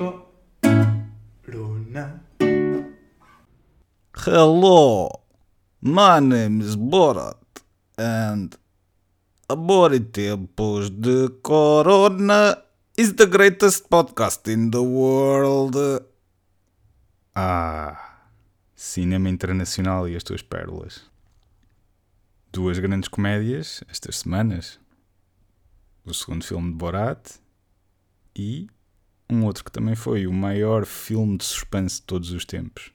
Corona. Hello, my name is Borat, and Amor em Tempos de Corona is the greatest podcast in the world. Ah, cinema internacional e as tuas pérolas. Duas grandes comédias estas semanas. O segundo filme de Borat e um outro que também foi o maior filme de suspense de todos os tempos.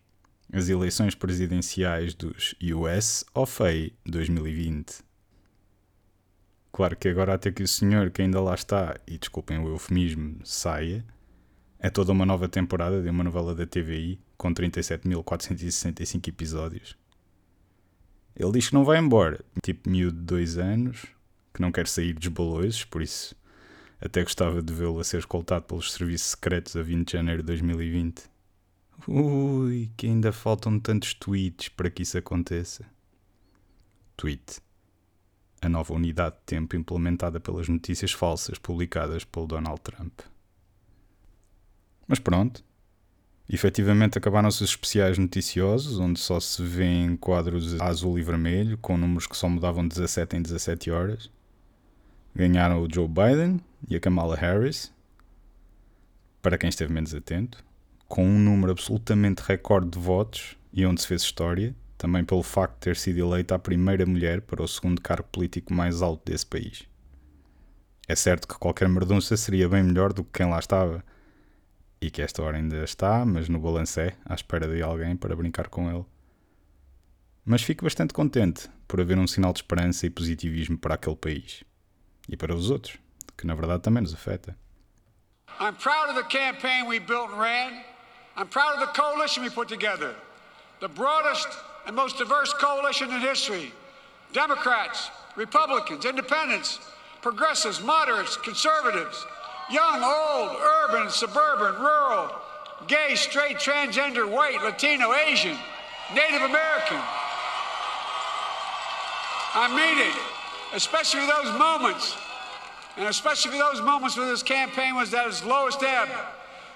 As eleições presidenciais dos US of A 2020. Claro que agora até que o senhor que ainda lá está, e desculpem o eufemismo, saia, é toda uma nova temporada de uma novela da TVI com 37.465 episódios. Ele diz que não vai embora, tipo miúdo de dois anos, que não quer sair dos balões, por isso até gostava de vê-lo a ser escoltado pelos serviços secretos a 20 de janeiro de 2020. Ui, que ainda faltam tantos tweets para que isso aconteça. Tweet. A nova unidade de tempo implementada pelas notícias falsas publicadas pelo Donald Trump. Mas pronto. Efetivamente acabaram-se os especiais noticiosos, onde só se vêem quadros azul e vermelho, com números que só mudavam 17 em 17 horas. Ganharam o Joe Biden e a Kamala Harris, para quem esteve menos atento, com um número absolutamente recorde de votos e onde se fez história, também pelo facto de ter sido eleita a primeira mulher para o segundo cargo político mais alto desse país. É certo que qualquer merdunça seria bem melhor do que quem lá estava, e que esta hora ainda está, mas no balancé, à espera de alguém para brincar com ele. Mas fico bastante contente por haver um sinal de esperança e positivismo para aquele país. E para os outros, que na verdade também nos afeta. I'm proud of the campaign we built and ran. I'm proud of the coalition we put together. The broadest and most diverse coalition in history. Democrats, Republicans, Independents, Progressives, Moderates, Conservatives, young, old, urban, suburban, rural, gay, straight, transgender, white, Latino, Asian, Native American. I mean especially for those moments, and especially for those moments when this campaign was at its lowest ebb.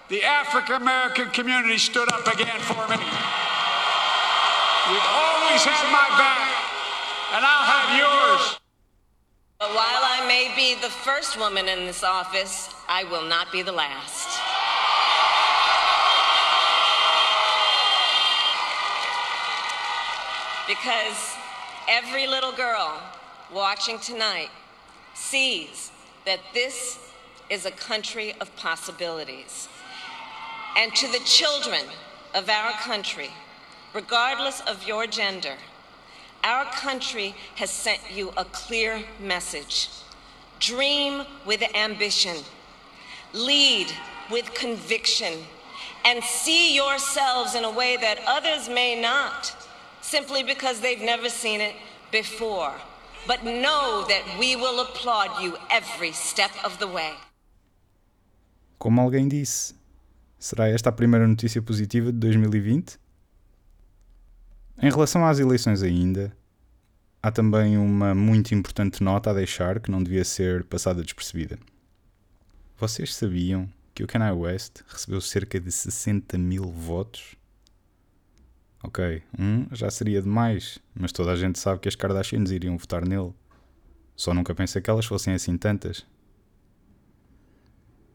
The African American community stood up again for me. You've always had my back, and I'll have yours. But while I may be the first woman in this office, I will not be the last. Because every little girl watching tonight sees that this is a country of possibilities. And to the children of our country, regardless of your gender, our country has sent you a clear message. Dream with ambition, lead with conviction, and see yourselves in a way that others may not, simply because they've never seen it before. But know that we will applaud you every step of the way. Como alguém disse, será esta a primeira notícia positiva de 2020? Em relação às eleições ainda, há também uma muito importante nota a deixar que não devia ser passada despercebida. Vocês sabiam que o Kanye West recebeu cerca de 60 mil votos? Ok, um já seria demais, mas toda a gente sabe que as Kardashians iriam votar nele. Só nunca pensei que elas fossem assim tantas.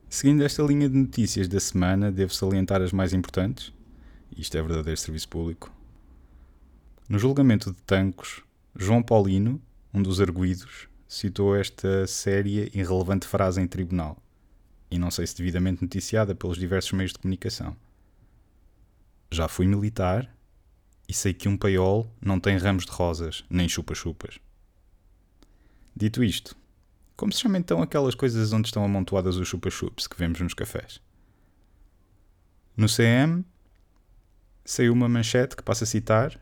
Seguindo esta linha de notícias da semana, devo salientar as mais importantes. Isto é verdadeiro serviço público. No julgamento de Tancos, João Paulino, um dos arguídos, citou esta séria e relevante frase em tribunal, e não sei se devidamente noticiada pelos diversos meios de comunicação. Já fui militar e sei que um paiol não tem ramos de rosas, nem chupa-chupas. Dito isto, como se chama então aquelas coisas onde estão amontoadas os chupa-chups que vemos nos cafés? No CM, saiu uma manchete que passa a citar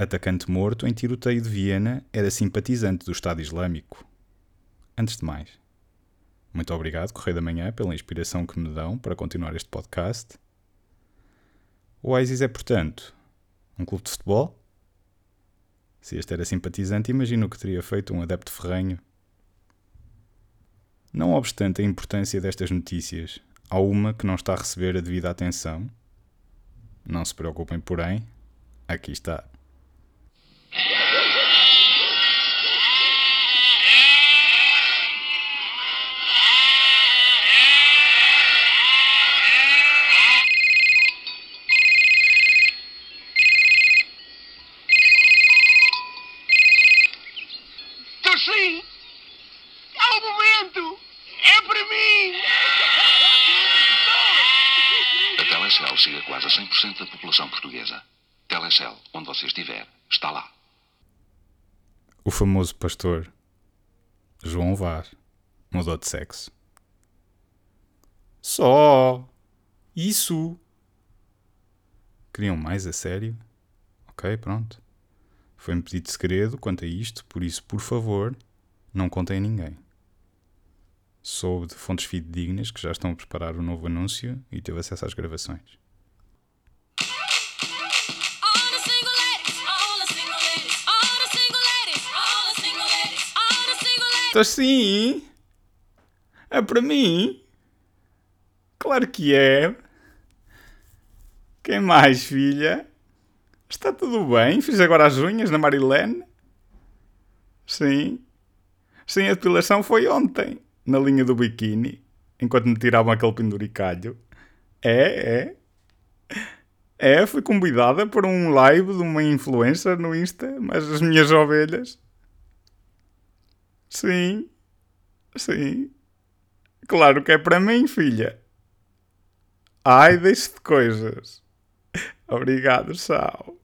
Atacante morto em tiroteio de Viena era simpatizante do Estado Islâmico. Antes de mais, muito obrigado, Correio da Manhã, pela inspiração que me dão para continuar este podcast. O ISIS é, portanto, um clube de futebol? Se este era simpatizante, imagino o que teria feito um adepto ferrenho. Não obstante a importância destas notícias, há uma que não está a receber a devida atenção. Não se preocupem, porém, aqui está. Tô sim! É o momento! É para mim! A Telecel chega quase a 100% da população portuguesa. Telecel, onde você estiver, está lá. O famoso pastor João Var mudou de sexo. Só isso. Queriam mais a sério? Ok, pronto. Foi-me pedido segredo quanto a isto, por isso, por favor, não contem a ninguém. Soube de fontes fidedignas que já estão a preparar o novo anúncio e teve acesso às gravações. Ladies. Então sim? É para mim? Claro que é. Quem mais, filha? Está tudo bem? Fiz agora as unhas na Marilene? Sim. Sim, a depilação foi ontem, na linha do biquíni, enquanto me tiravam aquele penduricalho. É, é. É, fui convidada por um live de uma influencer no Insta, mas as minhas ovelhas. Sim. Sim. Claro que é para mim, filha. Ai, deixe de coisas. Obrigado, tchau.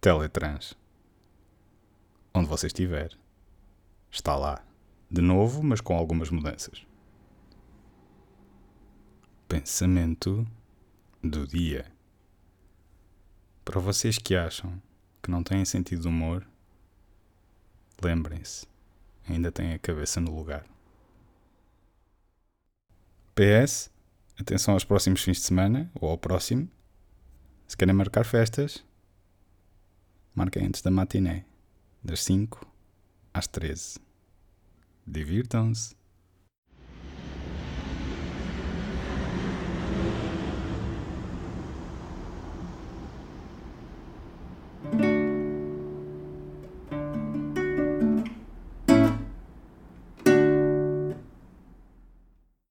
Teletrans. Onde você estiver. Está lá. De novo, mas com algumas mudanças. Pensamento do dia. Para vocês que acham que não têm sentido de humor, lembrem-se, ainda têm a cabeça no lugar. PS, atenção aos próximos fins de semana, ou ao próximo. Se querem marcar festas, marquem antes da matiné, das 5 às 13. Divirtam-se.